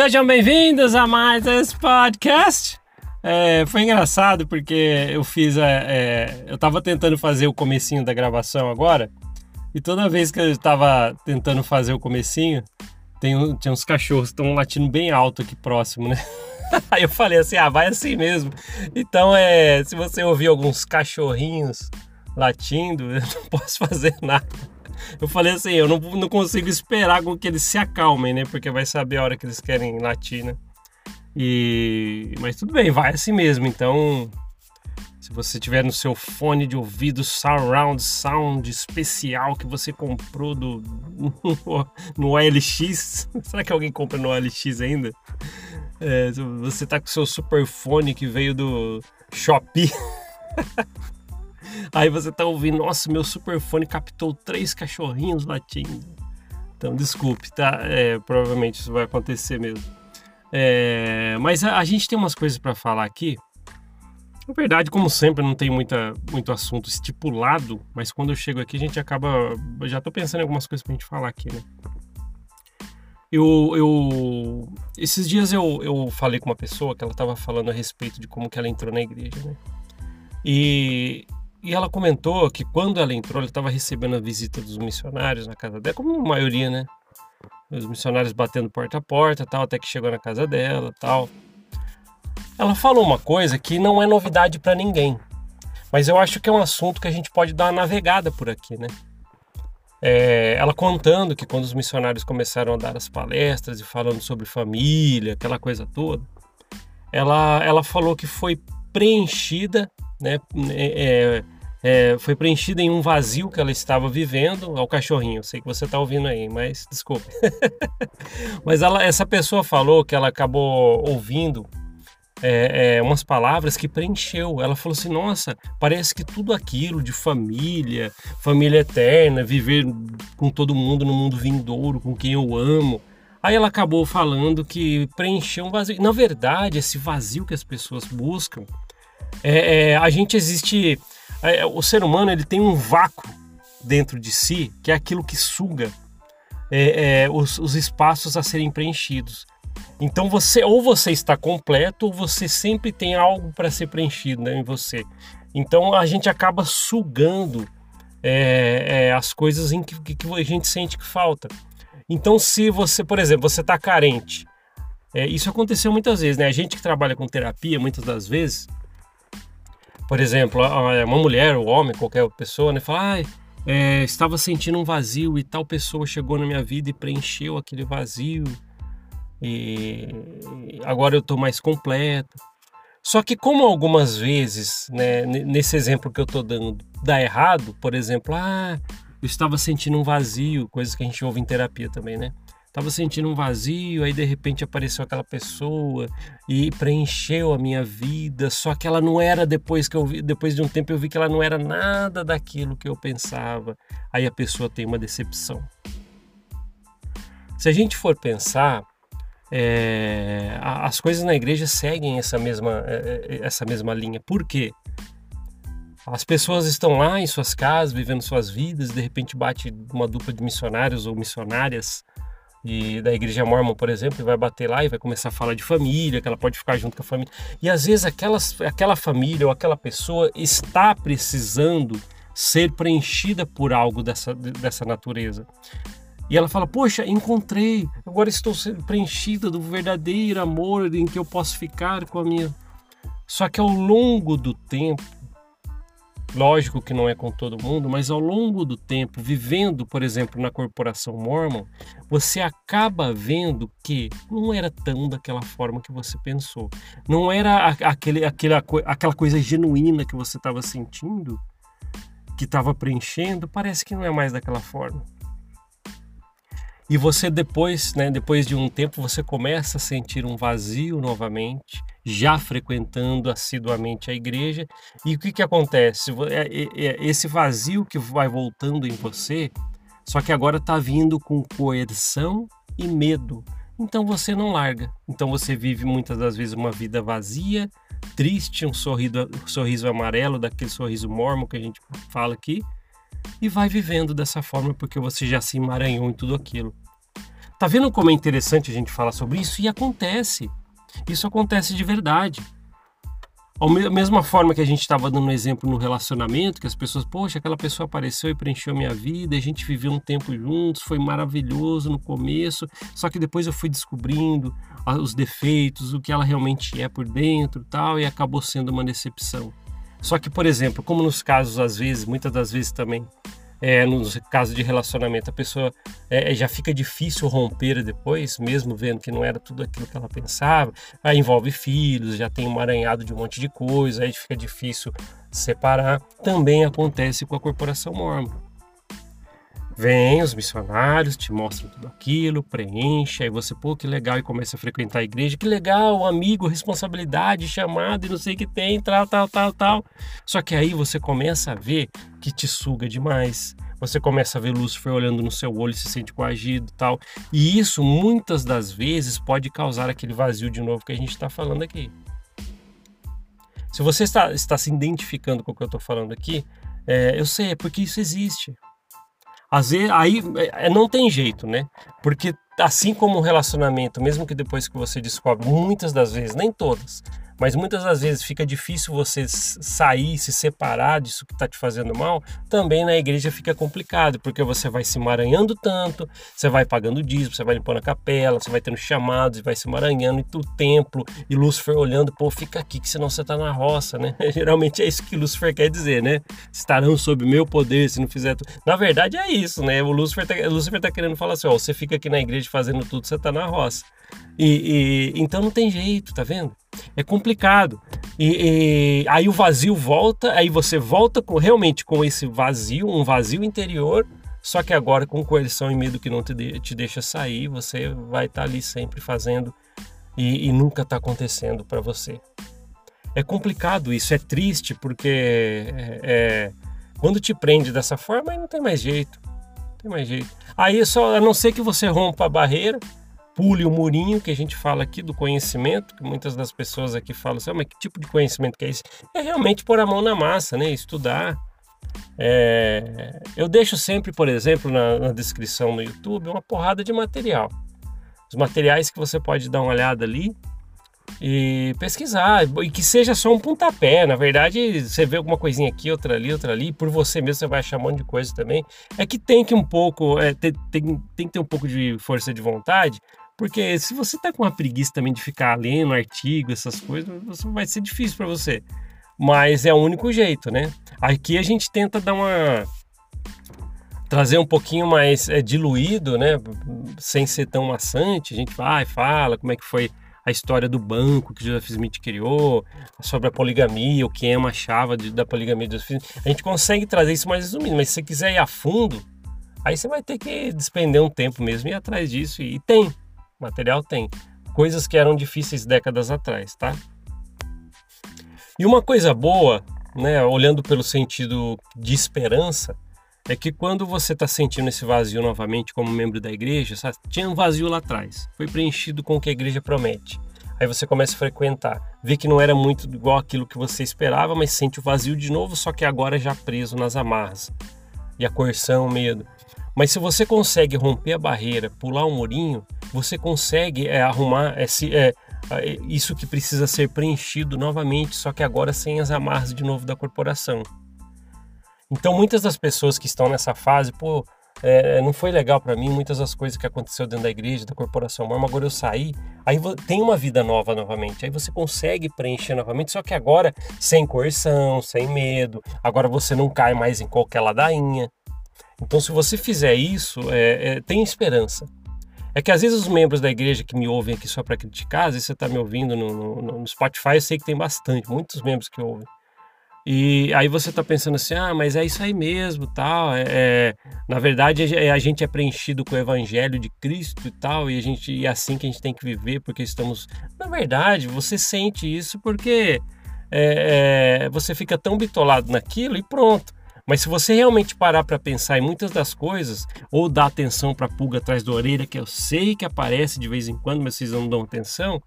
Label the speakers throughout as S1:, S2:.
S1: Sejam bem-vindos a mais esse podcast. É, foi engraçado porque eu fiz a, é, eu tava tentando fazer o comecinho da gravação agora e toda vez que eu tava tentando fazer o comecinho tem, tinha uns cachorros estão latindo bem alto aqui próximo, né? Aí eu falei assim, ah, vai assim mesmo. Então, é, se você ouvir alguns cachorrinhos latindo, eu não posso fazer nada. Eu falei assim, eu não, não consigo esperar com que eles se acalmem, né? Porque vai saber a hora que eles querem latir, né? E... Mas tudo bem, vai assim mesmo. Então, se você tiver no seu fone de ouvido surround sound especial que você comprou do, no OLX, será que alguém compra no OLX ainda? É, você tá com seu super fone que veio do Shopee. Aí você tá ouvindo, nossa, meu superfone captou três cachorrinhos latindo. Então, desculpe, tá? É, provavelmente isso vai acontecer mesmo. É, mas a, a, gente tem umas coisas para falar aqui. Na verdade, como sempre, não tem muita, muito assunto estipulado, mas quando eu chego aqui a gente acaba. Já tô pensando em algumas coisas pra gente falar aqui, né? Eu, eu esses dias eu, eu falei com uma pessoa que ela estava falando a respeito de como que ela entrou na igreja, né? E e ela comentou que quando ela entrou, ela estava recebendo a visita dos missionários na casa dela, como a maioria, né? Os missionários batendo porta a porta, tal, até que chegou na casa dela, tal. Ela falou uma coisa que não é novidade para ninguém, mas eu acho que é um assunto que a gente pode dar uma navegada por aqui, né? É, ela contando que quando os missionários começaram a dar as palestras e falando sobre família, aquela coisa toda, ela, ela falou que foi preenchida né, é, é, foi preenchida em um vazio que ela estava vivendo. Ao cachorrinho, sei que você está ouvindo aí, mas desculpe. mas ela, essa pessoa falou que ela acabou ouvindo é, é, umas palavras que preencheu. Ela falou assim: Nossa, parece que tudo aquilo de família, família eterna, viver com todo mundo no mundo vindouro, com quem eu amo. Aí ela acabou falando que preencheu um vazio. Na verdade, esse vazio que as pessoas buscam é, é, a gente existe. É, o ser humano ele tem um vácuo dentro de si que é aquilo que suga é, é, os, os espaços a serem preenchidos. Então você ou você está completo ou você sempre tem algo para ser preenchido né, em você. Então a gente acaba sugando é, é, as coisas em que, que, a gente sente que falta. Então se você, por exemplo, você está carente, é, isso aconteceu muitas vezes, né? A gente que trabalha com terapia, muitas das vezes, por exemplo, uma mulher, ou um homem, qualquer pessoa, né, fala, ah, é, estava sentindo um vazio e tal pessoa chegou na minha vida e preencheu aquele vazio e agora eu estou mais completo. Só que como algumas vezes, né, nesse exemplo que eu estou dando, dá errado, por exemplo, ah, eu estava sentindo um vazio, coisas que a gente ouve em terapia também, né? Tava sentindo um vazio, aí de repente apareceu aquela pessoa e preencheu a minha vida. Só que ela não era depois que eu vi, depois de um tempo eu vi que ela não era nada daquilo que eu pensava. Aí a pessoa tem uma decepção. Se a gente for pensar, é, as coisas na igreja seguem essa mesma, é, é, essa mesma linha. Por quê? As pessoas estão lá em suas casas, vivendo suas vidas, de repente bate uma dupla de missionários ou missionárias da igreja mormon, por exemplo, e vai bater lá e vai começar a falar de família, que ela pode ficar junto com a família. E às vezes aquelas, aquela família ou aquela pessoa está precisando ser preenchida por algo dessa, dessa natureza. E ela fala: Poxa, encontrei, agora estou preenchida do verdadeiro amor em que eu posso ficar com a minha. Só que ao longo do tempo, Lógico que não é com todo mundo, mas ao longo do tempo, vivendo, por exemplo, na corporação Mormon, você acaba vendo que não era tão daquela forma que você pensou. Não era aquele, aquele, aquela coisa genuína que você estava sentindo, que estava preenchendo, parece que não é mais daquela forma. E você depois, né, depois de um tempo, você começa a sentir um vazio novamente, já frequentando assiduamente a igreja. E o que, que acontece? É, é, é esse vazio que vai voltando em você, só que agora está vindo com coerção e medo. Então você não larga. Então você vive muitas das vezes uma vida vazia, triste, um sorriso, um sorriso amarelo, daquele sorriso mormo que a gente fala aqui, e vai vivendo dessa forma porque você já se emaranhou em tudo aquilo. Tá vendo como é interessante a gente falar sobre isso? E acontece. Isso acontece de verdade. Da mesma forma que a gente estava dando um exemplo no relacionamento, que as pessoas, poxa, aquela pessoa apareceu e preencheu minha vida, a gente viveu um tempo juntos, foi maravilhoso no começo, só que depois eu fui descobrindo os defeitos, o que ela realmente é por dentro tal, e acabou sendo uma decepção. Só que, por exemplo, como nos casos, às vezes, muitas das vezes também, é, nos casos de relacionamento, a pessoa é, já fica difícil romper depois, mesmo vendo que não era tudo aquilo que ela pensava. Aí envolve filhos, já tem um aranhado de um monte de coisa, aí fica difícil separar. Também acontece com a corporação mormon. Vem os missionários, te mostram tudo aquilo, preenche, aí você, pô, que legal, e começa a frequentar a igreja, que legal, amigo, responsabilidade, chamado e não sei o que tem, tal, tal, tal, tal. Só que aí você começa a ver que te suga demais. Você começa a ver Lúcifer olhando no seu olho se sente coagido tal. E isso, muitas das vezes, pode causar aquele vazio de novo que a gente está falando aqui. Se você está, está se identificando com o que eu estou falando aqui, é, eu sei, é porque isso existe. Às vezes, aí é, não tem jeito, né? Porque assim como o relacionamento, mesmo que depois que você descobre, muitas das vezes, nem todas, mas muitas das vezes fica difícil você sair, se separar disso que está te fazendo mal, também na igreja fica complicado, porque você vai se emaranhando tanto, você vai pagando dízimo, você vai limpando a capela, você vai tendo chamados, e vai se emaranhando e o templo, e Lúcifer olhando, pô, fica aqui que senão você está na roça, né? Geralmente é isso que Lúcifer quer dizer, né? Estarão sob meu poder se não fizer tudo. Na verdade é isso, né? O Lúcifer está Lúcifer tá querendo falar assim, ó, você fica aqui na igreja fazendo tudo, você está na roça. E, e, então não tem jeito, tá vendo? É complicado. E, e, aí o vazio volta, aí você volta com realmente com esse vazio, um vazio interior, só que agora com coerção e medo que não te, de, te deixa sair, você vai estar tá ali sempre fazendo e, e nunca está acontecendo para você. É complicado isso, é triste porque é, é, quando te prende dessa forma, aí não tem mais jeito. Não tem mais jeito. Aí só, a não ser que você rompa a barreira, pule o murinho que a gente fala aqui do conhecimento, que muitas das pessoas aqui falam assim, ah, mas que tipo de conhecimento que é esse? É realmente pôr a mão na massa, né? Estudar. É... Eu deixo sempre, por exemplo, na, na descrição no YouTube, uma porrada de material. Os materiais que você pode dar uma olhada ali e pesquisar, e que seja só um pontapé. Na verdade, você vê alguma coisinha aqui, outra ali, outra ali, por você mesmo você vai achar um monte de coisa também. É que tem que um pouco, é, tem, tem, tem que ter um pouco de força de vontade porque se você tá com uma preguiça também de ficar lendo artigo, essas coisas, vai ser difícil para você. Mas é o único jeito, né? Aqui a gente tenta dar uma trazer um pouquinho mais é, diluído, né? Sem ser tão maçante. A gente vai, fala como é que foi a história do banco que Joseph Smith criou, sobre a poligamia, o que Emma achava de, da poligamia de Joseph Smith. A gente consegue trazer isso mais resumido, mas se você quiser ir a fundo, aí você vai ter que despender um tempo mesmo e ir atrás disso. E tem, material tem. Coisas que eram difíceis décadas atrás, tá? E uma coisa boa, né, olhando pelo sentido de esperança, é que quando você está sentindo esse vazio novamente como membro da igreja, sabe? tinha um vazio lá atrás, foi preenchido com o que a igreja promete. Aí você começa a frequentar, vê que não era muito igual aquilo que você esperava, mas sente o vazio de novo, só que agora já preso nas amarras. E a coerção, o medo. Mas se você consegue romper a barreira, pular um murinho, você consegue é, arrumar esse, é, é, isso que precisa ser preenchido novamente, só que agora sem as amarras de novo da corporação. Então, muitas das pessoas que estão nessa fase, pô, é, não foi legal para mim, muitas das coisas que aconteceu dentro da igreja, da corporação mas agora eu saí, aí tem uma vida nova novamente, aí você consegue preencher novamente, só que agora sem coerção, sem medo, agora você não cai mais em qualquer ladainha, então, se você fizer isso, é, é, tem esperança. É que às vezes os membros da igreja que me ouvem aqui só para criticar, às vezes você está me ouvindo no, no, no, Spotify, eu sei que tem bastante, muitos membros que ouvem. E aí você está pensando assim, ah, mas é isso aí mesmo, tal. É, é, na verdade, é, a gente é preenchido com o evangelho de Cristo e tal, e a gente e é assim que a gente tem que viver, porque estamos. Na verdade, você sente isso porque é, é, você fica tão bitolado naquilo e pronto. Mas se você realmente parar para pensar em muitas das coisas, ou dar atenção para a pulga atrás da orelha, que eu sei que aparece de vez em quando, mas vocês não dão atenção,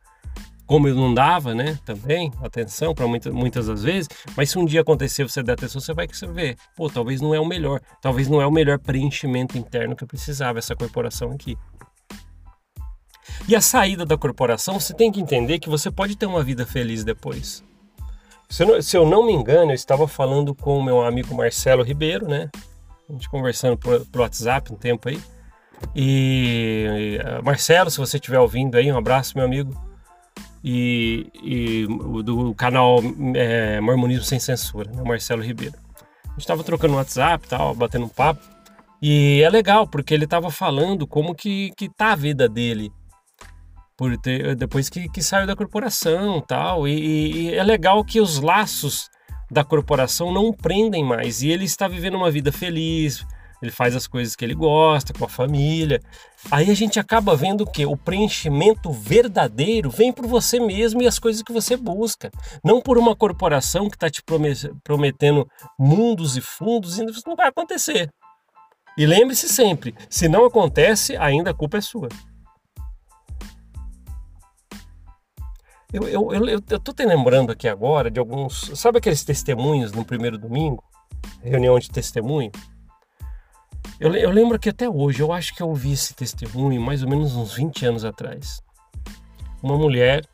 S1: como eu não dava, né, também, atenção para muitas, muitas das vezes, mas se um dia acontecer você der atenção, você vai ver, pô, talvez não é o melhor, talvez não é o melhor preenchimento interno que eu precisava, essa corporação aqui. E a saída da corporação, você tem que entender que você pode ter uma vida feliz depois. Se eu não, se eu não me engano, eu estava falando com o meu amigo Marcelo Ribeiro, né? A gente conversando por WhatsApp um tempo aí. E, e Marcelo, se você estiver ouvindo aí, um abraço, meu amigo. E, e do canal é, Mormonismo Sem Censura, né? Marcelo Ribeiro. A gente estava trocando WhatsApp, tal, batendo um papo. E é legal, porque ele estava falando como que, que tá a vida dele por ter, depois que, que saiu da corporação tal. E, e é legal que os laços da corporação não prendem mais. E ele está vivendo uma vida feliz, ele faz as coisas que ele gosta, com a família. Aí a gente acaba vendo que o preenchimento verdadeiro vem por você mesmo e as coisas que você busca, não por uma corporação que está te prometendo mundos e fundos, e isso não vai acontecer. E lembre-se sempre: se não acontece, ainda a culpa é sua. Eu, eu, eu, eu tô te lembrando aqui agora de alguns. Sabe aqueles testemunhos no primeiro domingo? Reunião de testemunho? Eu, eu lembro que até hoje, eu acho que eu ouvi esse testemunho mais ou menos uns 20 anos atrás. Uma mulher,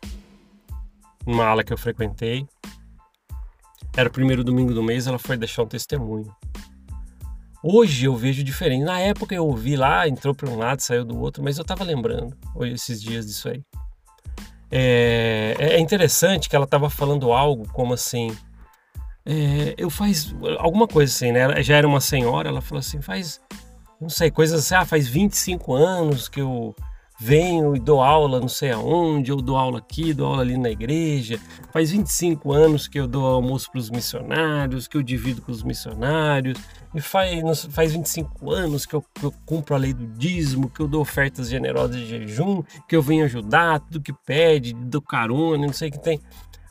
S1: numa ala que eu frequentei, era o primeiro domingo do mês, ela foi deixar um testemunho. Hoje eu vejo diferente. Na época eu ouvi lá, entrou para um lado, saiu do outro, mas eu estava lembrando hoje esses dias disso aí. É, é interessante que ela estava falando algo como assim. É, eu faz alguma coisa assim, né? Ela já era uma senhora, ela falou assim: faz, não sei, coisas assim, ah, faz 25 anos que eu venho e dou aula não sei aonde, eu dou aula aqui, dou aula ali na igreja. Faz 25 anos que eu dou almoço para os missionários, que eu divido com os missionários. E faz, faz 25 anos que eu, que eu cumpro a lei do dízimo, que eu dou ofertas generosas de jejum, que eu venho ajudar, tudo que pede, dou carona, não sei o que tem.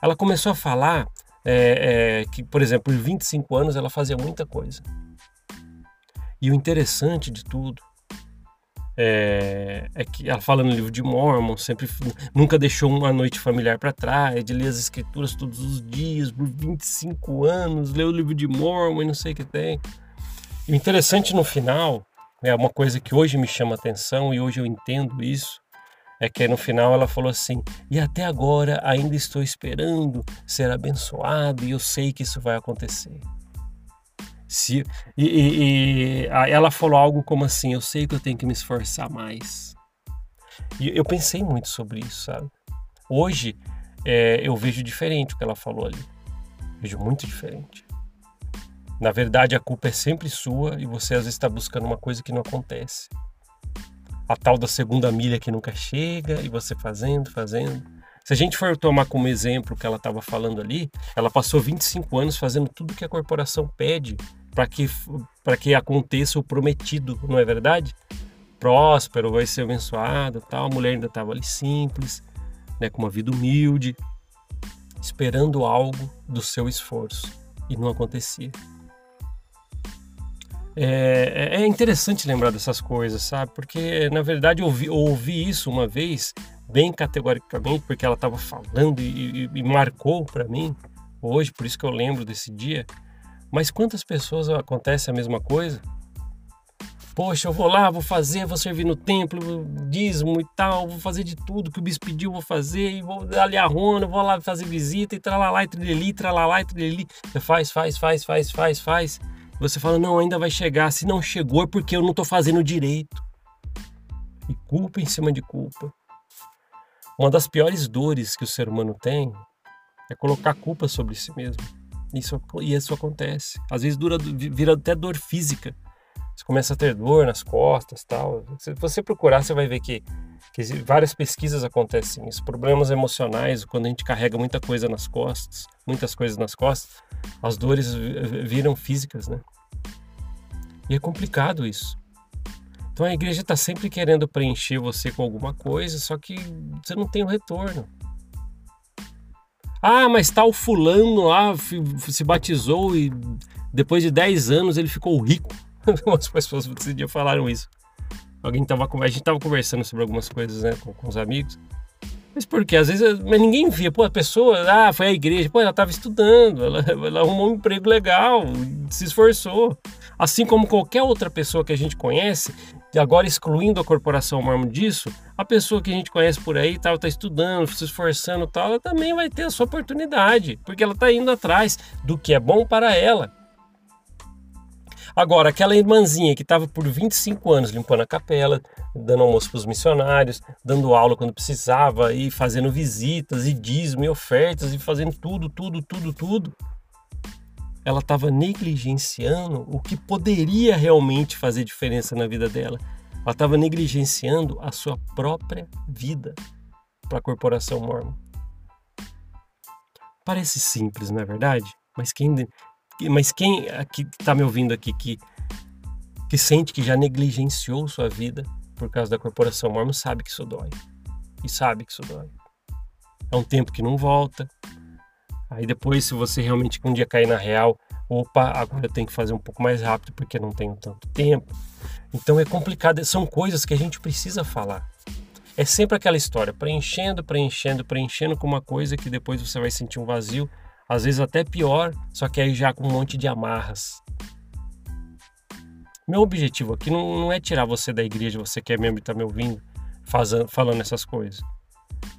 S1: Ela começou a falar é, é, que, por exemplo, por 25 anos ela fazia muita coisa. E o interessante de tudo é, é, que ela fala no livro de Mormon, sempre nunca deixou uma noite familiar para trás, de ler as escrituras todos os dias, por 25 anos, leu o livro de Mormon e não sei o que tem. E o interessante no final, é uma coisa que hoje me chama atenção e hoje eu entendo isso, é que no final ela falou assim: e até agora ainda estou esperando ser abençoado e eu sei que isso vai acontecer. Se, e, e, e ela falou algo como assim: Eu sei que eu tenho que me esforçar mais. E eu pensei muito sobre isso, sabe? Hoje é, eu vejo diferente o que ela falou ali. Vejo muito diferente. Na verdade, a culpa é sempre sua e você às vezes está buscando uma coisa que não acontece. A tal da segunda milha que nunca chega e você fazendo, fazendo. Se a gente for tomar como exemplo o que ela estava falando ali, ela passou 25 anos fazendo tudo que a corporação pede para que, que aconteça o prometido, não é verdade? Próspero, vai ser abençoado, tal. A mulher ainda estava ali simples, né, com uma vida humilde, esperando algo do seu esforço e não acontecia. É, é, é interessante lembrar dessas coisas, sabe? Porque na verdade eu ouvi, eu ouvi isso uma vez bem categoricamente, porque ela estava falando e, e, e marcou para mim hoje, por isso que eu lembro desse dia. Mas quantas pessoas acontece a mesma coisa? Poxa, eu vou lá, vou fazer, vou servir no templo, dízimo e tal, vou fazer de tudo que o bispo pediu, vou fazer, e vou ali a rona, vou lá fazer visita e tralalá e trileli, tralalá e trileli. Você faz, faz, faz, faz, faz, faz. Você fala, não, ainda vai chegar. Se não chegou é porque eu não estou fazendo direito. E culpa em cima de culpa. Uma das piores dores que o ser humano tem é colocar culpa sobre si mesmo. Isso, e isso acontece. Às vezes dura, vira até dor física. Você começa a ter dor nas costas tal. Se você procurar, você vai ver que, que várias pesquisas acontecem isso. Problemas emocionais, quando a gente carrega muita coisa nas costas, muitas coisas nas costas, as dores viram físicas, né? E é complicado isso. Então a igreja está sempre querendo preencher você com alguma coisa, só que você não tem o retorno. Ah, mas tal fulano lá se batizou e depois de 10 anos ele ficou rico. Algumas pessoas esse dia falaram isso. Alguém tava, a gente tava conversando sobre algumas coisas, né, com, com os amigos. Mas por quê? Às vezes mas ninguém via. Pô, a pessoa, ah, foi à igreja. Pô, ela estava estudando, ela, ela, arrumou um emprego legal, se esforçou. Assim como qualquer outra pessoa que a gente conhece, E agora, excluindo a corporação mormon disso, a pessoa que a gente conhece por aí, tal, tá estudando, se esforçando, tal, ela também vai ter a sua oportunidade, porque ela está indo atrás do que é bom para ela. Agora, aquela irmãzinha que estava por 25 anos limpando a capela, dando almoço para os missionários, dando aula quando precisava, e fazendo visitas, e dízimo, e ofertas, e fazendo tudo, tudo, tudo, tudo. Ela estava negligenciando o que poderia realmente fazer diferença na vida dela. Ela estava negligenciando a sua própria vida para a corporação mormon. Parece simples, não é verdade? Mas quem mas quem aqui está me ouvindo aqui que, que sente que já negligenciou sua vida por causa da corporação mormon sabe que isso dói. E sabe que isso dói. É um tempo que não volta. Aí depois, se você realmente um dia cair na real, opa, agora eu tenho que fazer um pouco mais rápido porque não tenho tanto tempo. Então é complicado, são coisas que a gente precisa falar. É sempre aquela história, preenchendo, preenchendo, preenchendo com uma coisa que depois você vai sentir um vazio às vezes até pior, só que aí já com um monte de amarras. Meu objetivo aqui não, não é tirar você da igreja, você que é membro e está me ouvindo, fazendo, falando essas coisas.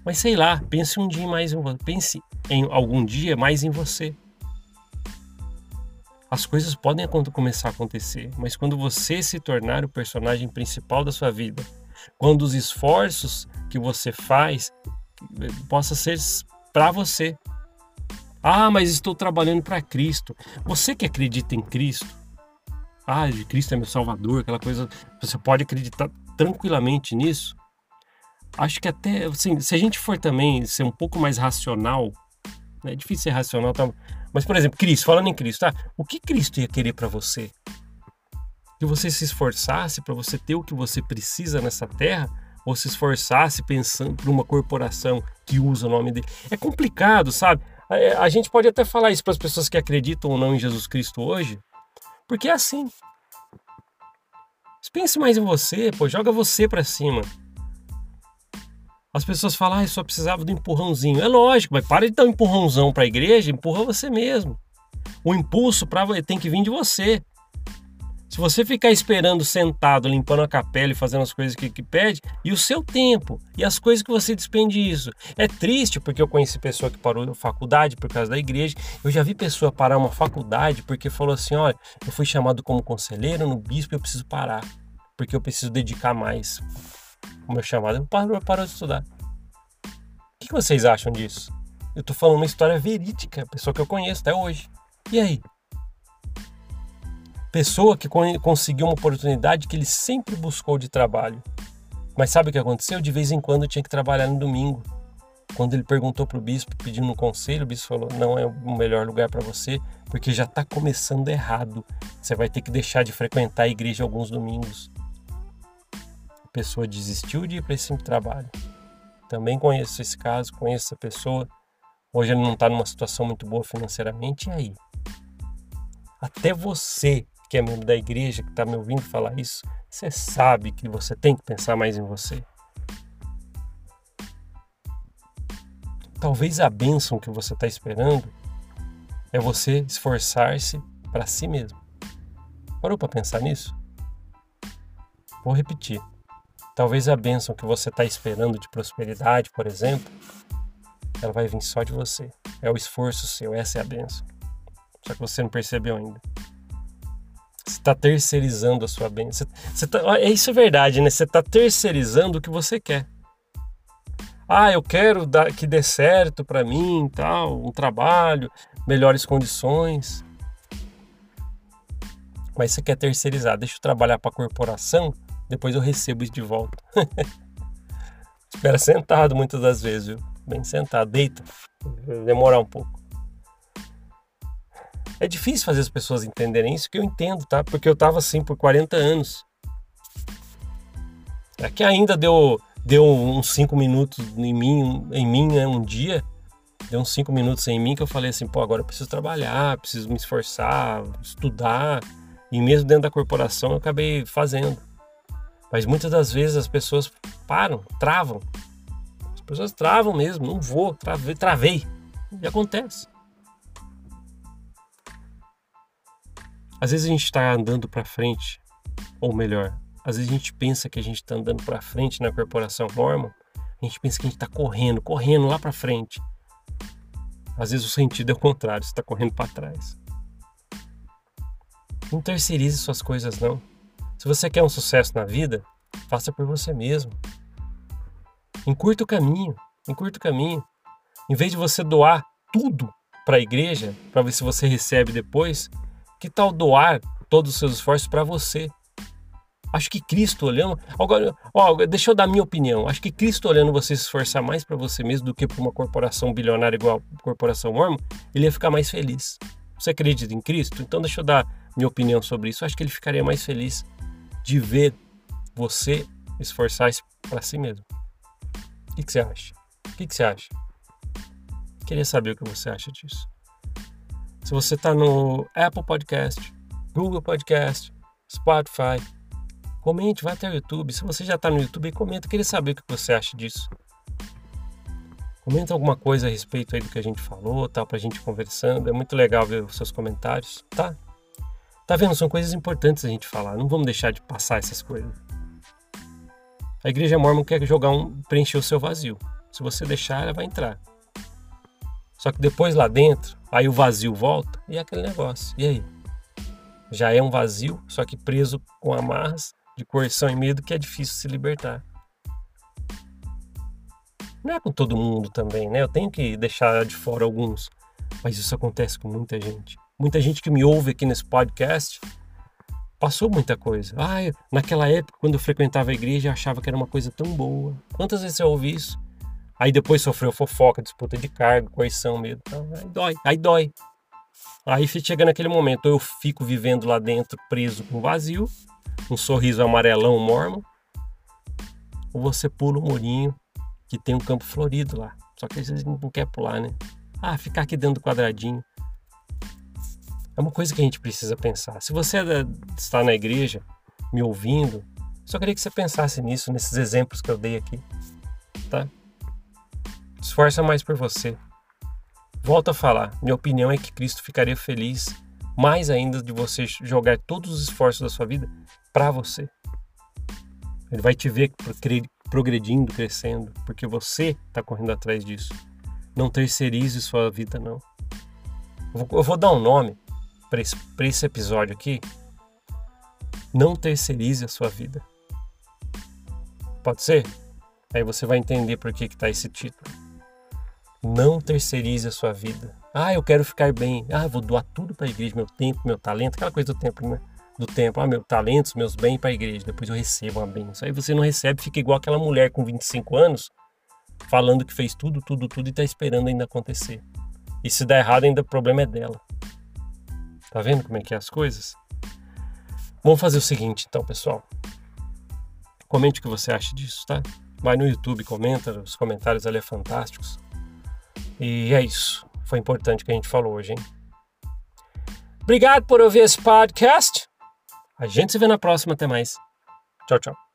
S1: Mas sei lá, pense um dia mais em pense em algum dia mais em você. As coisas podem começar a acontecer, mas quando você se tornar o personagem principal da sua vida, quando os esforços que você faz eh, possa ser para você, ah, mas estou trabalhando para Cristo. Você que acredita em Cristo, ah, Cristo é meu Salvador, aquela coisa, você pode acreditar tranquilamente nisso. Acho que até, assim, se a gente for também ser um pouco mais racional, né, é difícil ser racional, tá? mas por exemplo, Cristo, falando em Cristo, tá? O que Cristo ia querer para você? Que você se esforçasse para você ter o que você precisa nessa terra, ou se esforçasse pensando por uma corporação que usa o nome dele. É complicado, sabe? É, a gente pode até falar isso para as pessoas que acreditam ou não em Jesus Cristo hoje, porque é assim. Pense mais em você, pô, joga você para cima. As pessoas falam, ah, só precisava do empurrãozinho. É lógico, mas para de dar um empurrãozão para a igreja, empurra você mesmo. O impulso pra, tem que vir de você. Se você ficar esperando sentado, limpando a capela e fazendo as coisas que, que pede, e o seu tempo, e as coisas que você despende isso. É triste porque eu conheci pessoa que parou faculdade por causa da igreja. Eu já vi pessoa parar uma faculdade porque falou assim: olha, eu fui chamado como conselheiro no bispo e eu preciso parar, porque eu preciso dedicar mais o meu chamado. Eu parou, parou de estudar. O que vocês acham disso? Eu tô falando uma história verídica, pessoa que eu conheço até hoje. E aí? Pessoa que conseguiu uma oportunidade que ele sempre buscou de trabalho. Mas sabe o que aconteceu? De vez em quando tinha que trabalhar no domingo. Quando ele perguntou para o bispo, pedindo um conselho, o bispo falou: não é o melhor lugar para você, porque já está começando errado. Você vai ter que deixar de frequentar a igreja alguns domingos. Pessoa desistiu de ir para esse trabalho. Também conheço esse caso, conheço essa pessoa. Hoje ele não está numa situação muito boa financeiramente, e aí? Até você que é membro da igreja, que está me ouvindo falar isso, você sabe que você tem que pensar mais em você. Talvez a bênção que você está esperando é você esforçar-se para si mesmo. Parou para pensar nisso? Vou repetir. Talvez a bênção que você está esperando de prosperidade, por exemplo, ela vai vir só de você. É o esforço seu, essa é a bênção. Só que você não percebeu ainda. Você está terceirizando a sua bênção. Você, tá, é isso é verdade, né? Você está terceirizando o que você quer. Ah, eu quero dar, que dê certo para mim, tal, um trabalho, melhores condições. Mas você quer terceirizar? Deixa eu trabalhar para a corporação, depois eu recebo isso de volta. Espera sentado muitas das vezes, viu? Bem sentado, deita. Demorar um pouco. É difícil fazer as pessoas entenderem isso, que eu entendo, tá? Porque eu tava assim por 40 anos. Que ainda deu, deu uns 5 minutos em mim, em mim né, um dia, deu uns 5 minutos em mim que eu falei assim, pô, agora eu preciso trabalhar, preciso me esforçar, estudar. E mesmo dentro da corporação eu acabei fazendo. Mas muitas das vezes as pessoas param, travam. As pessoas travam mesmo, não vou, travei. travei. E acontece. Às vezes a gente está andando para frente, ou melhor, Às vezes a gente pensa que a gente está andando para frente na corporação Mormon, a gente pensa que a gente está correndo, correndo lá para frente. Às vezes o sentido é o contrário, você está correndo para trás. Não terceirize suas coisas, não. Se você quer um sucesso na vida, faça por você mesmo. Encurta o caminho, encurta o caminho. Em vez de você doar tudo para a igreja, para ver se você recebe depois, que tal doar todos os seus esforços para você? Acho que Cristo olhando. Agora, ó, deixa eu dar minha opinião. Acho que Cristo olhando você se esforçar mais para você mesmo do que para uma corporação bilionária igual a corporação Mormon, ele ia ficar mais feliz. Você acredita em Cristo? Então deixa eu dar minha opinião sobre isso. Acho que ele ficaria mais feliz de ver você esforçar-se para si mesmo. O que, que, você acha? O que, que você acha? Queria saber o que você acha disso. Se você está no Apple Podcast, Google Podcast, Spotify, comente, vai até o YouTube. Se você já está no YouTube, comenta. Queria saber o que você acha disso. Comenta alguma coisa a respeito aí do que a gente falou, tá? Pra gente conversando. É muito legal ver os seus comentários, tá? Tá vendo? São coisas importantes a gente falar. Não vamos deixar de passar essas coisas. A igreja mormon quer jogar um, preencher o seu vazio. Se você deixar, ela vai entrar. Só que depois lá dentro, aí o vazio volta e é aquele negócio. E aí? Já é um vazio, só que preso com amarras de coerção e medo que é difícil se libertar. Não é com todo mundo também, né? Eu tenho que deixar de fora alguns, mas isso acontece com muita gente muita gente que me ouve aqui nesse podcast passou muita coisa. Ah, naquela época, quando eu frequentava a igreja, eu achava que era uma coisa tão boa. Quantas vezes você ouve isso? Aí depois sofreu fofoca, disputa de cargo, coerção, medo. Então, aí dói, aí dói. Aí chega naquele momento, ou eu fico vivendo lá dentro, preso com vazio, um sorriso amarelão mormon, ou você pula o murinho que tem um campo florido lá. Só que às vezes não quer pular, né? Ah, ficar aqui dentro do quadradinho. É uma coisa que a gente precisa pensar. Se você é está na igreja, me ouvindo, só queria que você pensasse nisso, nesses exemplos que eu dei aqui, tá? Esforça mais por você. Volto a falar, minha opinião é que Cristo ficaria feliz mais ainda de você jogar todos os esforços da sua vida para você. Ele vai te ver progredindo, crescendo, porque você está correndo atrás disso. Não terceirize sua vida, não. Eu vou dar um nome para esse, esse episódio aqui, não terceirize a sua vida. Pode ser? Aí você vai entender por que está esse título. Não terceirize a sua vida. Ah, eu quero ficar bem. Ah, vou doar tudo para a igreja, meu tempo, meu talento, aquela coisa do tempo, né? Do tempo. Ah, meus talentos, meus bens para a igreja. Depois eu recebo uma bênção. Aí você não recebe, fica igual aquela mulher com 25 anos, falando que fez tudo, tudo, tudo e está esperando ainda acontecer. E se der errado, ainda o problema é dela. Tá vendo como é que é as coisas? Vamos fazer o seguinte, então, pessoal. Comente o que você acha disso, tá? Vai no YouTube, comenta, os comentários ali é fantásticos. E é isso. Foi importante que a gente falou hoje, hein? Obrigado por ouvir esse podcast. A gente se vê na próxima. Até mais. Tchau, tchau.